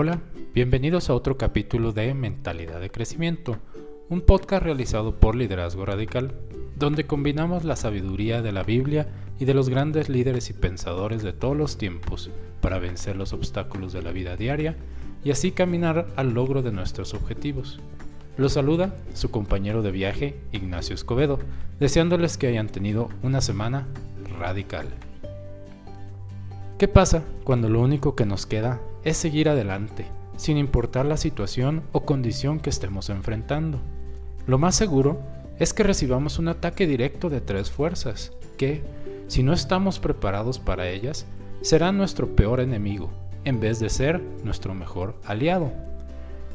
Hola, bienvenidos a otro capítulo de Mentalidad de Crecimiento, un podcast realizado por Liderazgo Radical, donde combinamos la sabiduría de la Biblia y de los grandes líderes y pensadores de todos los tiempos para vencer los obstáculos de la vida diaria y así caminar al logro de nuestros objetivos. Los saluda su compañero de viaje, Ignacio Escobedo, deseándoles que hayan tenido una semana radical. ¿Qué pasa cuando lo único que nos queda es seguir adelante, sin importar la situación o condición que estemos enfrentando? Lo más seguro es que recibamos un ataque directo de tres fuerzas, que, si no estamos preparados para ellas, serán nuestro peor enemigo, en vez de ser nuestro mejor aliado.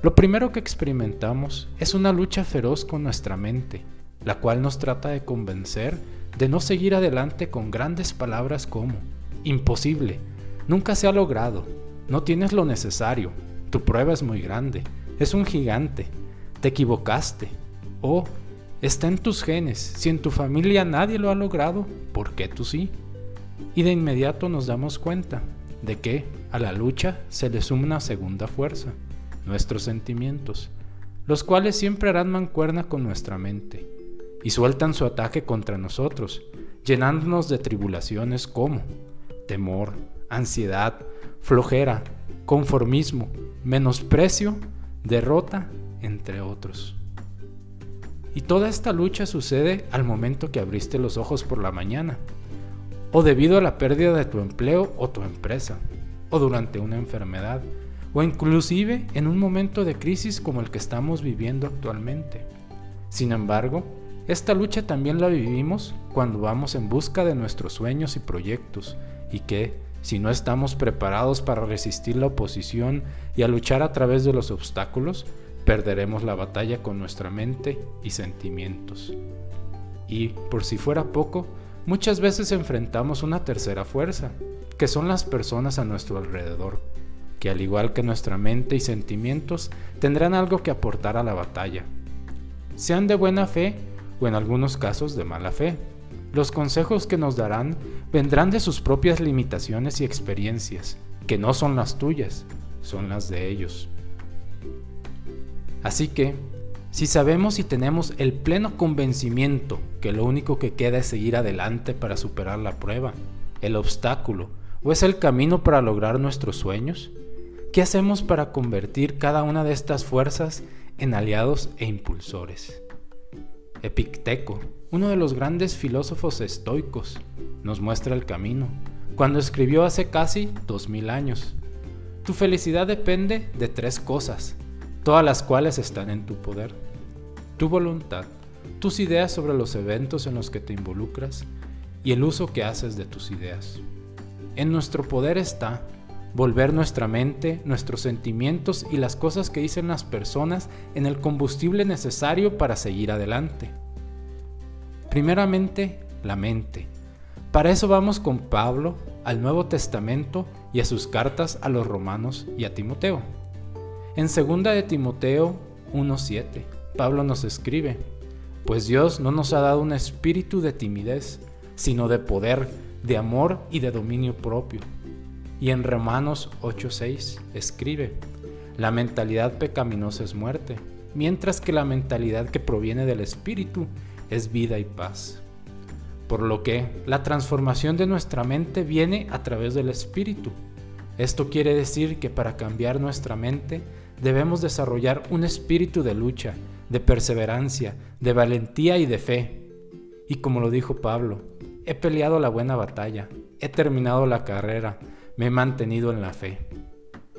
Lo primero que experimentamos es una lucha feroz con nuestra mente, la cual nos trata de convencer de no seguir adelante con grandes palabras como Imposible. Nunca se ha logrado. No tienes lo necesario. Tu prueba es muy grande. Es un gigante. Te equivocaste. O está en tus genes. Si en tu familia nadie lo ha logrado, ¿por qué tú sí? Y de inmediato nos damos cuenta de que a la lucha se le suma una segunda fuerza, nuestros sentimientos, los cuales siempre harán mancuerna con nuestra mente y sueltan su ataque contra nosotros, llenándonos de tribulaciones como temor, ansiedad, flojera, conformismo, menosprecio, derrota, entre otros. Y toda esta lucha sucede al momento que abriste los ojos por la mañana, o debido a la pérdida de tu empleo o tu empresa, o durante una enfermedad, o inclusive en un momento de crisis como el que estamos viviendo actualmente. Sin embargo, esta lucha también la vivimos cuando vamos en busca de nuestros sueños y proyectos, y que, si no estamos preparados para resistir la oposición y a luchar a través de los obstáculos, perderemos la batalla con nuestra mente y sentimientos. Y, por si fuera poco, muchas veces enfrentamos una tercera fuerza, que son las personas a nuestro alrededor, que al igual que nuestra mente y sentimientos, tendrán algo que aportar a la batalla, sean de buena fe o en algunos casos de mala fe los consejos que nos darán vendrán de sus propias limitaciones y experiencias, que no son las tuyas, son las de ellos. Así que, si sabemos y tenemos el pleno convencimiento que lo único que queda es seguir adelante para superar la prueba, el obstáculo o es el camino para lograr nuestros sueños, ¿qué hacemos para convertir cada una de estas fuerzas en aliados e impulsores? Epicteto, uno de los grandes filósofos estoicos, nos muestra el camino, cuando escribió hace casi dos mil años. Tu felicidad depende de tres cosas, todas las cuales están en tu poder. Tu voluntad, tus ideas sobre los eventos en los que te involucras y el uso que haces de tus ideas. En nuestro poder está volver nuestra mente, nuestros sentimientos y las cosas que dicen las personas en el combustible necesario para seguir adelante. Primeramente, la mente. Para eso vamos con Pablo al Nuevo Testamento y a sus cartas a los romanos y a Timoteo. En 2 de Timoteo 1.7, Pablo nos escribe, pues Dios no nos ha dado un espíritu de timidez, sino de poder, de amor y de dominio propio. Y en Romanos 8.6 escribe, la mentalidad pecaminosa es muerte, mientras que la mentalidad que proviene del espíritu es vida y paz. Por lo que la transformación de nuestra mente viene a través del espíritu. Esto quiere decir que para cambiar nuestra mente debemos desarrollar un espíritu de lucha, de perseverancia, de valentía y de fe. Y como lo dijo Pablo, he peleado la buena batalla, he terminado la carrera, me he mantenido en la fe.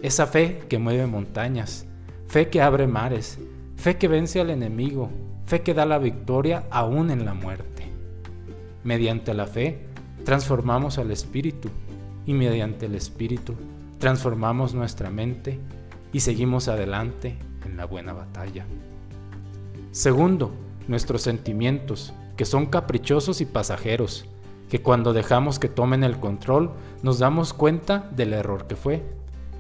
Esa fe que mueve montañas, fe que abre mares, fe que vence al enemigo, fe que da la victoria aún en la muerte. Mediante la fe transformamos al espíritu y mediante el espíritu transformamos nuestra mente y seguimos adelante en la buena batalla. Segundo, nuestros sentimientos, que son caprichosos y pasajeros, que cuando dejamos que tomen el control nos damos cuenta del error que fue,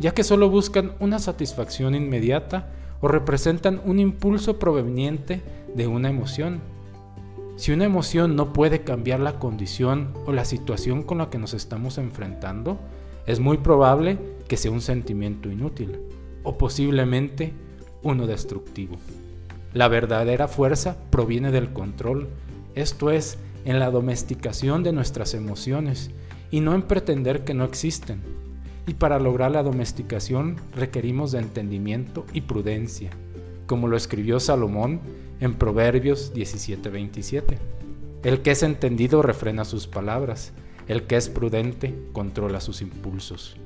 ya que solo buscan una satisfacción inmediata o representan un impulso proveniente de una emoción. Si una emoción no puede cambiar la condición o la situación con la que nos estamos enfrentando, es muy probable que sea un sentimiento inútil, o posiblemente uno destructivo. La verdadera fuerza proviene del control, esto es, en la domesticación de nuestras emociones y no en pretender que no existen. Y para lograr la domesticación requerimos de entendimiento y prudencia, como lo escribió Salomón en Proverbios 17:27. El que es entendido refrena sus palabras, el que es prudente controla sus impulsos.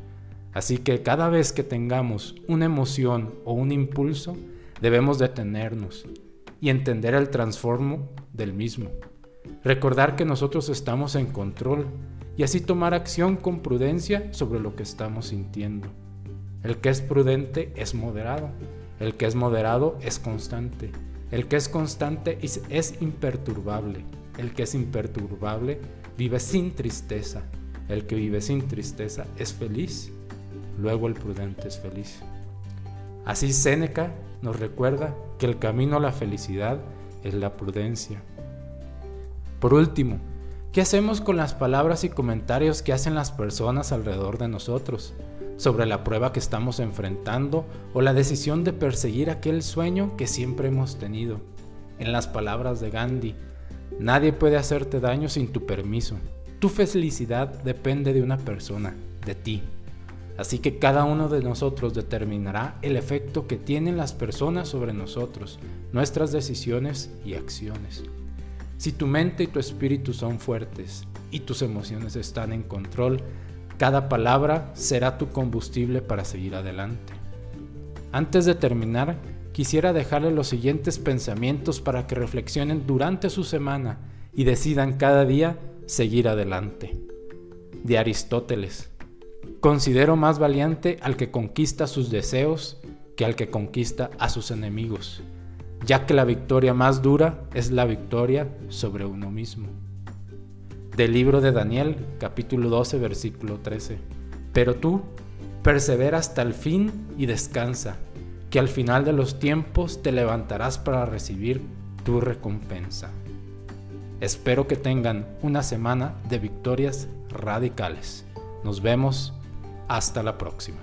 Así que cada vez que tengamos una emoción o un impulso, debemos detenernos y entender el transformo del mismo. Recordar que nosotros estamos en control y así tomar acción con prudencia sobre lo que estamos sintiendo. El que es prudente es moderado, el que es moderado es constante, el que es constante es, imperturbable, el que es imperturbable vive sin tristeza, el que vive sin tristeza es feliz, luego el prudente es feliz. Así Séneca nos recuerda que el camino a la felicidad es la prudencia. Por último, ¿qué hacemos con las palabras y comentarios que hacen las personas alrededor de nosotros sobre la prueba que estamos enfrentando o la decisión de perseguir aquel sueño que siempre hemos tenido? En las palabras de Gandhi, nadie puede hacerte daño sin tu permiso. Tu felicidad depende de una persona, de ti. Así que cada uno de nosotros determinará el efecto que tienen las personas sobre nosotros, nuestras decisiones y acciones. Si tu mente y tu espíritu son fuertes y tus emociones están en control, cada palabra será tu combustible para seguir adelante. Antes de terminar, quisiera dejarle los siguientes pensamientos para que reflexionen durante su semana y decidan cada día seguir adelante. De Aristóteles. Considero más valiente al que conquista sus deseos que al que conquista a sus enemigos ya que la victoria más dura es la victoria sobre uno mismo. Del libro de Daniel, capítulo 12, versículo 13. Pero tú, persevera hasta el fin y descansa, que al final de los tiempos te levantarás para recibir tu recompensa. Espero que tengan una semana de victorias radicales. Nos vemos hasta la próxima.